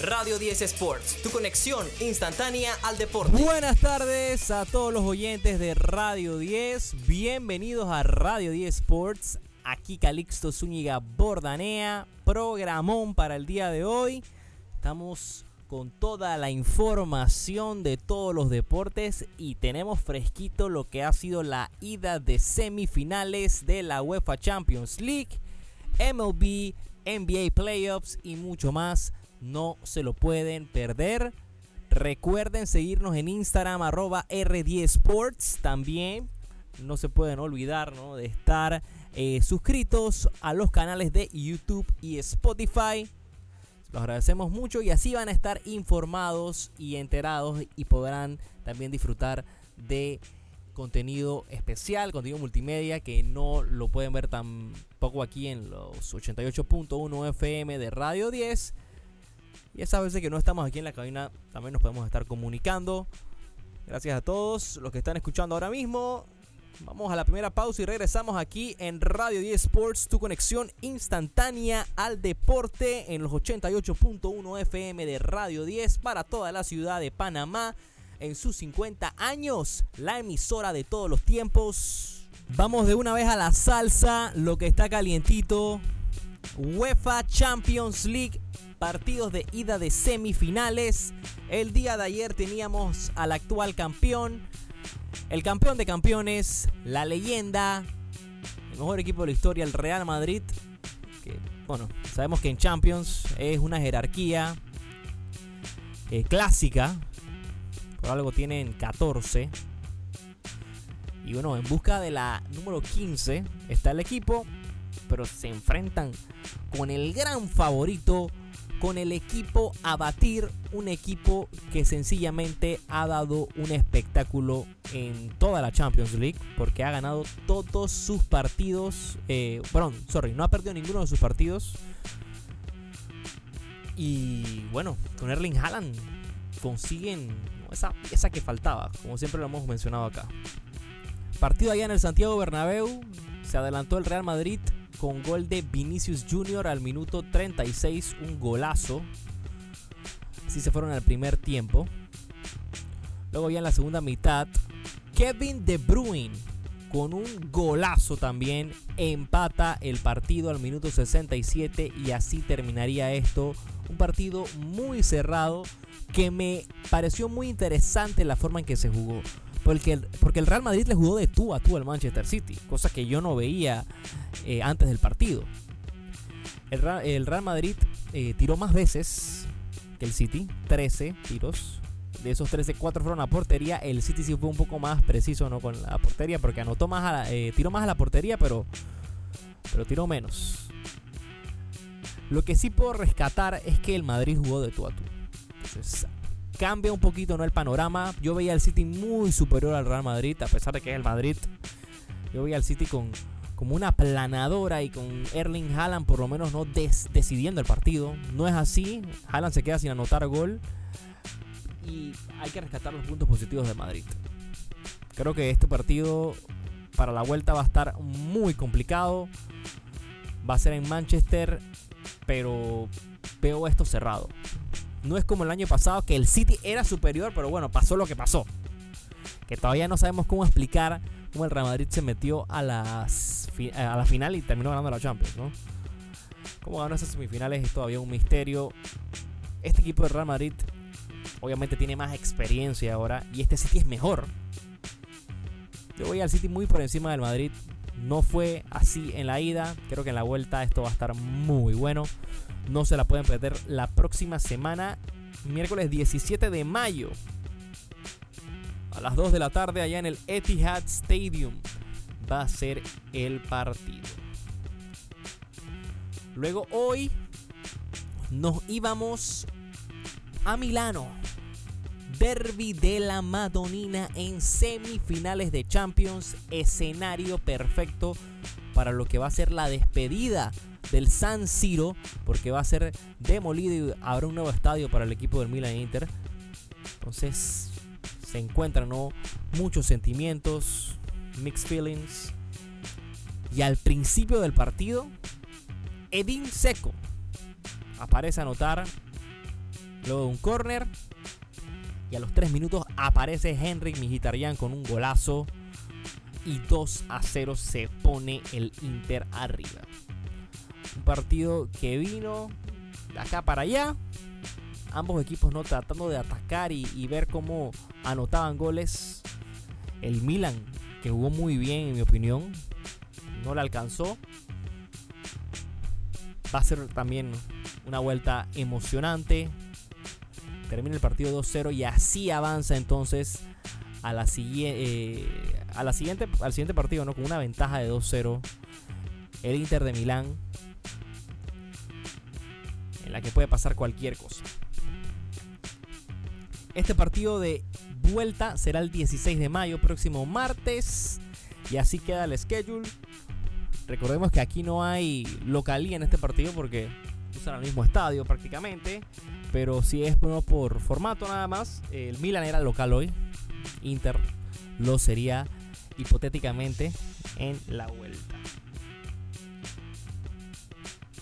Radio 10 Sports, tu conexión instantánea al deporte. Buenas tardes a todos los oyentes de Radio 10. Bienvenidos a Radio 10 Sports. Aquí Calixto Zúñiga Bordanea, programón para el día de hoy. Estamos con toda la información de todos los deportes y tenemos fresquito lo que ha sido la ida de semifinales de la UEFA Champions League, MLB, NBA Playoffs y mucho más no se lo pueden perder. Recuerden seguirnos en Instagram arroba R10 Sports. También no se pueden olvidar de estar eh, suscritos a los canales de YouTube y Spotify. Los agradecemos mucho y así van a estar informados y enterados y podrán también disfrutar de contenido especial, contenido multimedia que no lo pueden ver tampoco aquí en los 88.1 FM de Radio 10 y esa veces que no estamos aquí en la cabina, también nos podemos estar comunicando. Gracias a todos los que están escuchando ahora mismo. Vamos a la primera pausa y regresamos aquí en Radio 10 Sports, tu conexión instantánea al deporte en los 88.1 FM de Radio 10 para toda la ciudad de Panamá en sus 50 años, la emisora de todos los tiempos. Vamos de una vez a la salsa, lo que está calientito. UEFA Champions League partidos de ida de semifinales. El día de ayer teníamos al actual campeón, el campeón de campeones, la leyenda, el mejor equipo de la historia, el Real Madrid. Que, bueno, sabemos que en Champions es una jerarquía eh, clásica. Por algo tienen 14. Y bueno, en busca de la número 15 está el equipo. Pero se enfrentan con el gran favorito con el equipo a batir, un equipo que sencillamente ha dado un espectáculo en toda la Champions League, porque ha ganado todos sus partidos, eh, perdón, sorry, no ha perdido ninguno de sus partidos. Y bueno, con Erling Haaland consiguen esa pieza que faltaba, como siempre lo hemos mencionado acá. Partido allá en el Santiago Bernabéu, se adelantó el Real Madrid con gol de Vinicius Jr. al minuto 36, un golazo. Así se fueron al primer tiempo. Luego ya en la segunda mitad, Kevin De Bruyne con un golazo también empata el partido al minuto 67 y así terminaría esto. Un partido muy cerrado que me pareció muy interesante la forma en que se jugó. Porque el, porque el Real Madrid le jugó de tú a tú al Manchester City, cosa que yo no veía eh, antes del partido. El, Real Madrid eh, tiró más veces que el City, 13 tiros. De esos 13, 4 fueron a portería. El City sí fue un poco más preciso ¿no? con la portería porque anotó más a la, eh, tiró más a la portería, pero, pero tiró menos. Lo que sí puedo rescatar es que el Madrid jugó de tú a tú. Cambia un poquito ¿no? el panorama. Yo veía al City muy superior al Real Madrid, a pesar de que es el Madrid. Yo veía al City con como una planadora y con Erling Haaland por lo menos no decidiendo el partido. No es así. Haaland se queda sin anotar gol. Y hay que rescatar los puntos positivos de Madrid. Creo que este partido para la vuelta va a estar muy complicado. Va a ser en Manchester, pero veo esto cerrado. No es como el año pasado que el City era superior, pero bueno, pasó lo que pasó. Que todavía no sabemos cómo explicar cómo el Real Madrid se metió a, las, a la final y terminó ganando la Champions, ¿no? Cómo ganó esas semifinales es todavía un misterio. Este equipo de Real Madrid obviamente tiene más experiencia ahora y este City es mejor. Yo voy al City muy por encima del Madrid. No fue así en la ida. Creo que en la vuelta esto va a estar muy bueno. No se la pueden perder la próxima semana, miércoles 17 de mayo. A las 2 de la tarde allá en el Etihad Stadium va a ser el partido. Luego hoy nos íbamos a Milano. Derby de la Madonina en semifinales de Champions. Escenario perfecto para lo que va a ser la despedida del San Siro, porque va a ser demolido y habrá un nuevo estadio para el equipo del Milan Inter. Entonces se encuentran muchos sentimientos, mixed feelings. Y al principio del partido, Edin Seco aparece a anotar luego de un corner. Y a los 3 minutos aparece Henrik Mkhitaryan con un golazo. Y 2 a 0 se pone el Inter arriba. Un partido que vino de acá para allá. Ambos equipos no tratando de atacar y, y ver cómo anotaban goles. El Milan, que jugó muy bien en mi opinión, no le alcanzó. Va a ser también una vuelta emocionante. Termina el partido 2-0 y así avanza entonces eh, a la siguiente, al siguiente partido ¿no? con una ventaja de 2-0. El Inter de Milán. En la que puede pasar cualquier cosa. Este partido de vuelta será el 16 de mayo, próximo martes. Y así queda el schedule. Recordemos que aquí no hay localía en este partido porque usan el mismo estadio prácticamente. Pero si es uno por formato nada más, el Milan era local hoy. Inter lo sería hipotéticamente en la vuelta.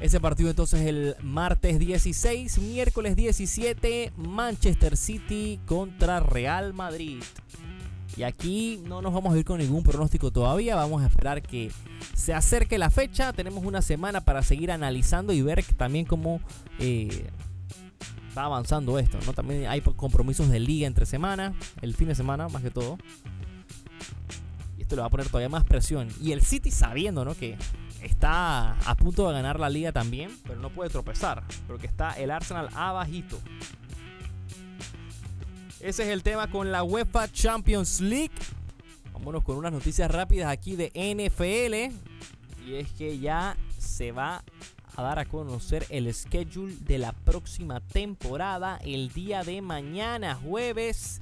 Ese partido entonces el martes 16, miércoles 17, Manchester City contra Real Madrid. Y aquí no nos vamos a ir con ningún pronóstico todavía, vamos a esperar que se acerque la fecha. Tenemos una semana para seguir analizando y ver también cómo eh, va avanzando esto. ¿no? También hay compromisos de liga entre semana, el fin de semana más que todo. Y esto le va a poner todavía más presión. Y el City sabiendo ¿no? que está a punto de ganar la liga también, pero no puede tropezar, porque está el Arsenal abajito. Ese es el tema con la UEFA Champions League. Vámonos con unas noticias rápidas aquí de NFL. Y es que ya se va a dar a conocer el schedule de la próxima temporada el día de mañana, jueves.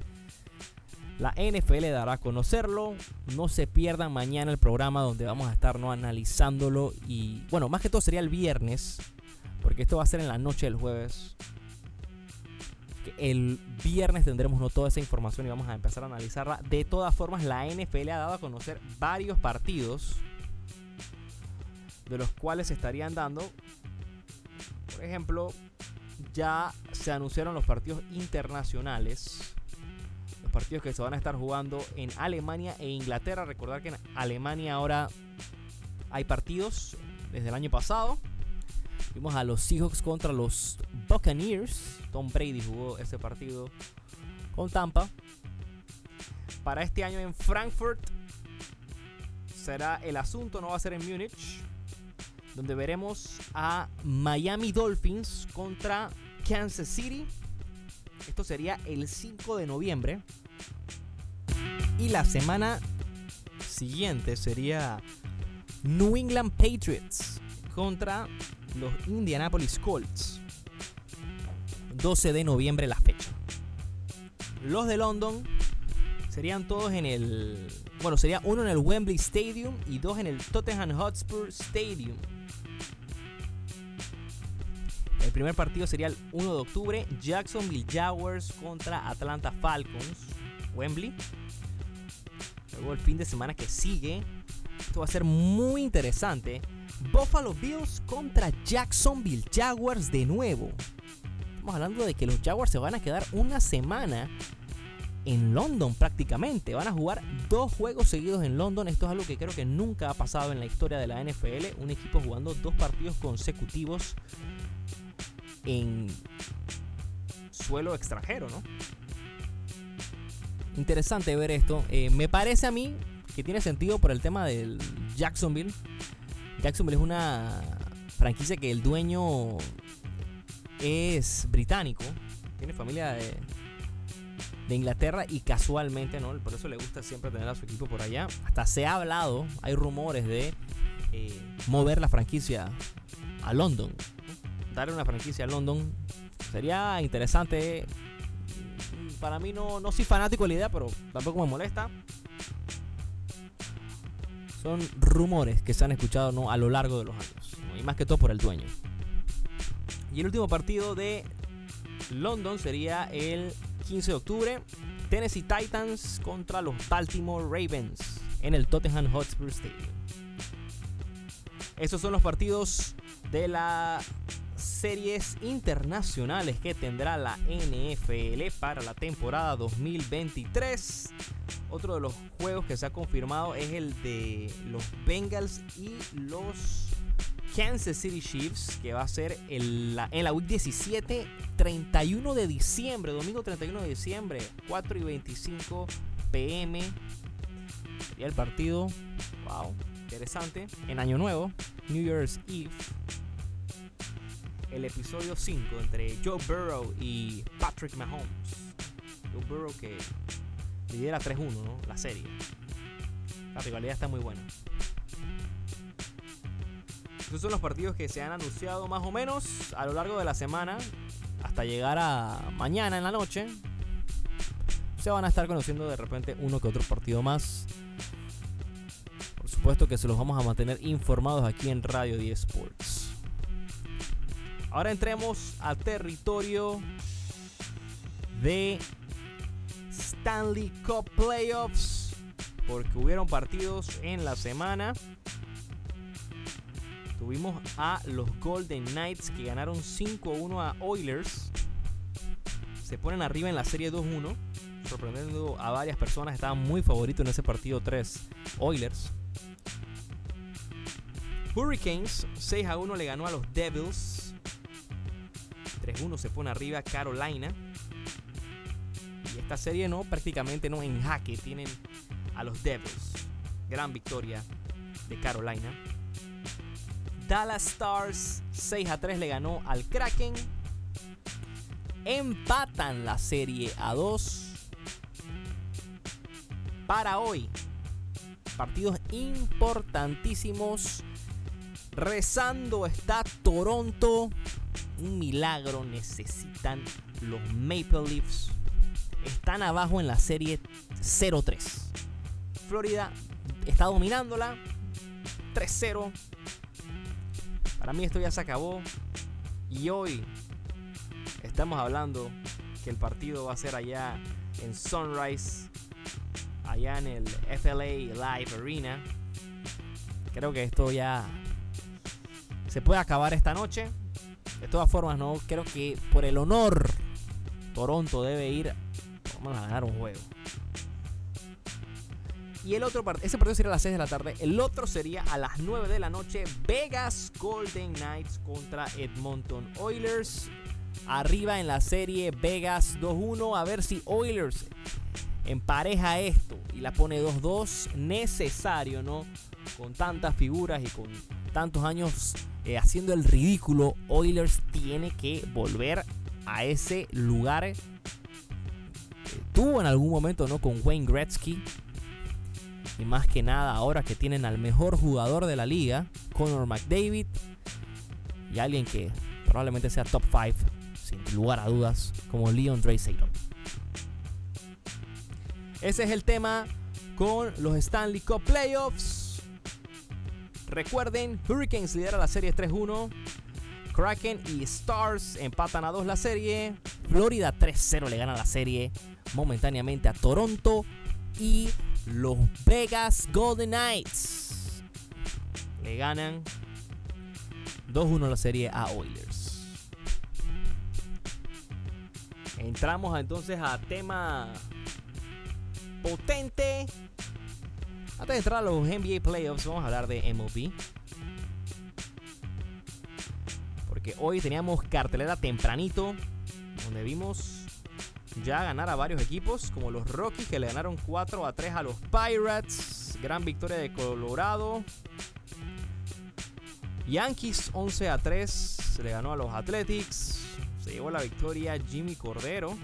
La NFL dará a conocerlo. No se pierdan mañana el programa donde vamos a estar ¿no? analizándolo. Y bueno, más que todo sería el viernes. Porque esto va a ser en la noche del jueves. El viernes tendremos ¿no? toda esa información y vamos a empezar a analizarla. De todas formas, la NFL ha dado a conocer varios partidos de los cuales se estarían dando. Por ejemplo, ya se anunciaron los partidos internacionales. Los partidos que se van a estar jugando en Alemania e Inglaterra. Recordar que en Alemania ahora hay partidos desde el año pasado. Vimos a los Seahawks contra los Buccaneers. Tom Brady jugó ese partido con Tampa. Para este año en Frankfurt será el asunto, no va a ser en Múnich donde veremos a Miami Dolphins contra Kansas City. Esto sería el 5 de noviembre. Y la semana siguiente sería New England Patriots contra los Indianapolis Colts. 12 de noviembre la fecha. Los de London serían todos en el... Bueno, sería uno en el Wembley Stadium y dos en el Tottenham Hotspur Stadium. El primer partido sería el 1 de octubre, Jacksonville Jaguars contra Atlanta Falcons, Wembley. Luego el fin de semana que sigue, esto va a ser muy interesante. Buffalo Bills contra Jacksonville Jaguars de nuevo. Estamos hablando de que los Jaguars se van a quedar una semana en London prácticamente. Van a jugar dos juegos seguidos en London. Esto es algo que creo que nunca ha pasado en la historia de la NFL. Un equipo jugando dos partidos consecutivos en suelo extranjero, ¿no? Interesante ver esto. Eh, me parece a mí que tiene sentido por el tema del Jacksonville. Jacksonville es una franquicia que el dueño es británico, tiene familia de, de Inglaterra y casualmente, ¿no? Por eso le gusta siempre tener a su equipo por allá. Hasta se ha hablado, hay rumores de eh, mover la franquicia a London darle una franquicia a London sería interesante. Para mí no, no soy fanático de la idea, pero tampoco me molesta. Son rumores que se han escuchado ¿no? a lo largo de los años. Y más que todo por el dueño. Y el último partido de London sería el 15 de octubre. Tennessee Titans contra los Baltimore Ravens en el Tottenham Hotspur Stadium. Esos son los partidos de la series internacionales que tendrá la NFL para la temporada 2023. Otro de los juegos que se ha confirmado es el de los Bengals y los Kansas City Chiefs, que va a ser en la, en Week 17, 31 de diciembre, domingo 31 de diciembre, 4 y 25 pm. Y el partido, wow, interesante. En Año Nuevo, New Year's Eve, el episodio 5 entre Joe Burrow y Patrick Mahomes. Joe Burrow que lidera 3-1, ¿no? La serie. La rivalidad está muy buena. Estos son los partidos que se han anunciado más o menos a lo largo de la semana hasta llegar a mañana en la noche. Se van a estar conociendo de repente uno que otro partido más. Por supuesto que se los vamos a mantener informados aquí en Radio 10 Sports. Ahora entremos al territorio de Stanley Cup Playoffs. Porque hubieron partidos en la semana. Tuvimos a los Golden Knights que ganaron 5-1 a Oilers. Se ponen arriba en la serie 2-1. Sorprendiendo a varias personas. Estaban muy favoritos en ese partido 3. Oilers. Hurricanes 6-1 le ganó a los Devils. 3-1 se pone arriba Carolina. Y esta serie no, prácticamente no en jaque. Tienen a los Devils. Gran victoria de Carolina. Dallas Stars 6 a 3 le ganó al Kraken. Empatan la serie a 2. Para hoy, partidos importantísimos. Rezando está Toronto. Un milagro necesitan los Maple Leafs. Están abajo en la serie 0-3. Florida está dominándola. 3-0 para mí esto ya se acabó. Y hoy estamos hablando que el partido va a ser allá en Sunrise, allá en el FLA Live Arena. Creo que esto ya se puede acabar esta noche. De todas formas, no creo que por el honor Toronto debe ir. Vamos a ganar un juego. Y el otro partido, ese partido sería a las 6 de la tarde. El otro sería a las 9 de la noche. Vegas Golden Knights contra Edmonton Oilers. Arriba en la serie Vegas 2-1. A ver si Oilers empareja esto y la pone 2-2. Necesario, ¿no? Con tantas figuras y con tantos años eh, haciendo el ridículo. Oilers tiene que volver a ese lugar. tuvo en algún momento, ¿no? Con Wayne Gretzky y más que nada ahora que tienen al mejor jugador de la liga, Conor McDavid, y alguien que probablemente sea top 5, sin lugar a dudas, como Leon Draisaitl. Ese es el tema con los Stanley Cup Playoffs. Recuerden, Hurricanes lidera la serie 3-1. Kraken y Stars empatan a 2 la serie. Florida 3-0 le gana la serie momentáneamente a Toronto. Y los Vegas Golden Knights le ganan 2-1 la serie a Oilers. Entramos entonces a tema potente. Antes de entrar a los NBA Playoffs, vamos a hablar de MLB. Porque hoy teníamos cartelera tempranito, donde vimos ya ganar a varios equipos, como los Rockies que le ganaron 4 a 3 a los Pirates. Gran victoria de Colorado. Yankees 11 a 3 se le ganó a los Athletics. Se llevó la victoria Jimmy Cordero.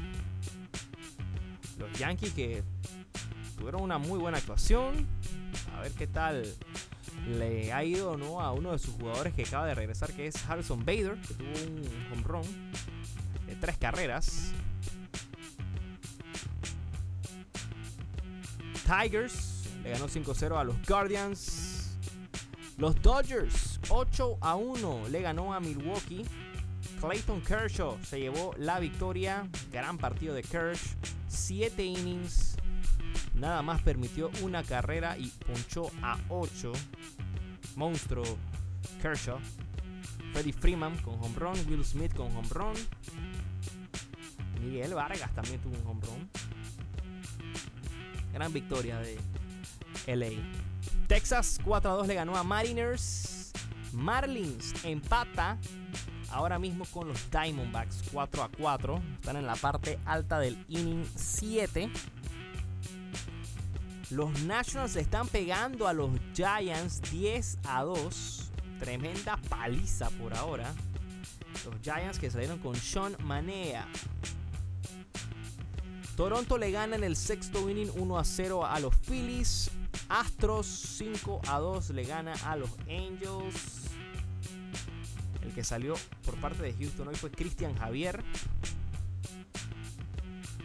Los Yankees que tuvieron una muy buena actuación. A ver qué tal le ha ido ¿no? a uno de sus jugadores que acaba de regresar, que es Harrison Bader, que tuvo un home run de tres carreras. Tigers le ganó 5-0 a los Guardians. Los Dodgers 8 a 1 le ganó a Milwaukee. Clayton Kershaw se llevó la victoria. Gran partido de Kershaw. 7 innings. Nada más permitió una carrera y ponchó a 8. Monstruo Kershaw. Freddie Freeman con home run, Will Smith con home run. Miguel Vargas también tuvo un home run. Gran victoria de LA. Texas 4 a 2 le ganó a Mariners. Marlins empata ahora mismo con los Diamondbacks 4 a 4. Están en la parte alta del inning 7. Los Nationals están pegando a los Giants 10 a 2. Tremenda paliza por ahora. Los Giants que salieron con Sean Manea. Toronto le gana en el sexto inning 1 a 0 a los Phillies. Astros 5 a 2 le gana a los Angels. El que salió por parte de Houston hoy fue Cristian Javier.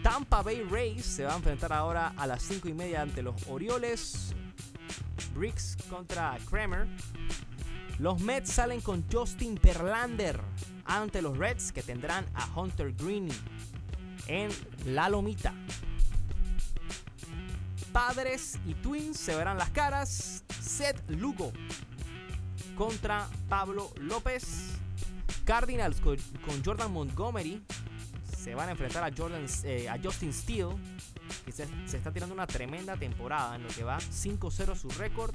Tampa Bay Rays se va a enfrentar ahora a las 5 y media ante los Orioles. Briggs contra Kramer. Los Mets salen con Justin Verlander ante los Reds que tendrán a Hunter Green en La Lomita. Padres y Twins se verán las caras. Seth Lugo contra Pablo López. Cardinals con, Jordan Montgomery se van a enfrentar a, Jordan, eh, a Justin Steele, que se, está tirando una tremenda temporada en lo que va 5-0 su récord,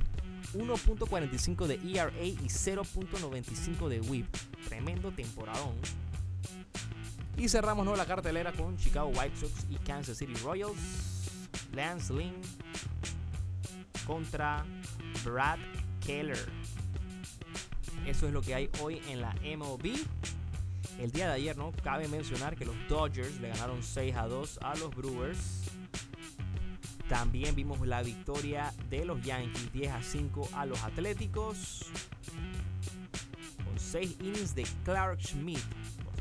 1.45 de ERA y 0.95 de WHIP. Tremendo temporadón. Y cerramos ¿no? la cartelera con Chicago White Sox y Kansas City Royals. Lance Lynn contra Brad Keller. Eso es lo que hay hoy en la MLB. El día de ayer, ¿no? Cabe mencionar que los Dodgers le ganaron 6 a 2 a los Brewers. También vimos la victoria de los Yankees 10 a 5 a los Atléticos. Con 6 innings de Clark Schmidt.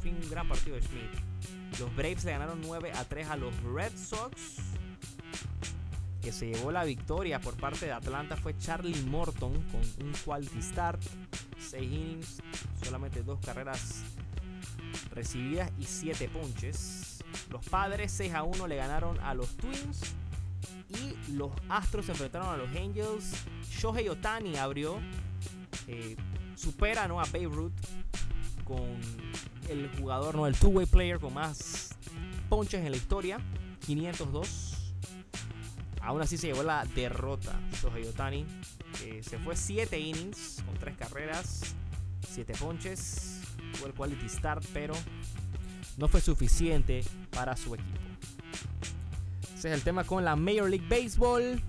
Fin un gran partido de Schmidt. Los Braves le ganaron 9 a 3 a los Red Sox. Que se llevó la victoria por parte de Atlanta fue Charlie Morton con un quality start. 6 innings, solamente 2 carreras recibidas y 7 ponches. Los padres 6 a 1 le ganaron a los Twins. Y los Astros se enfrentaron a los Angels. Shohei Otani abrió. Eh, supera ¿no? a Babe Ruth con el jugador, ¿no? el two-way player con más ponches en la historia. 502. Aún así se llevó la derrota. Shohei Otani se fue 7 innings con 3 carreras, 7 ponches. Fue el quality start, pero no fue suficiente para su equipo. Ese es el tema con la Major League Baseball.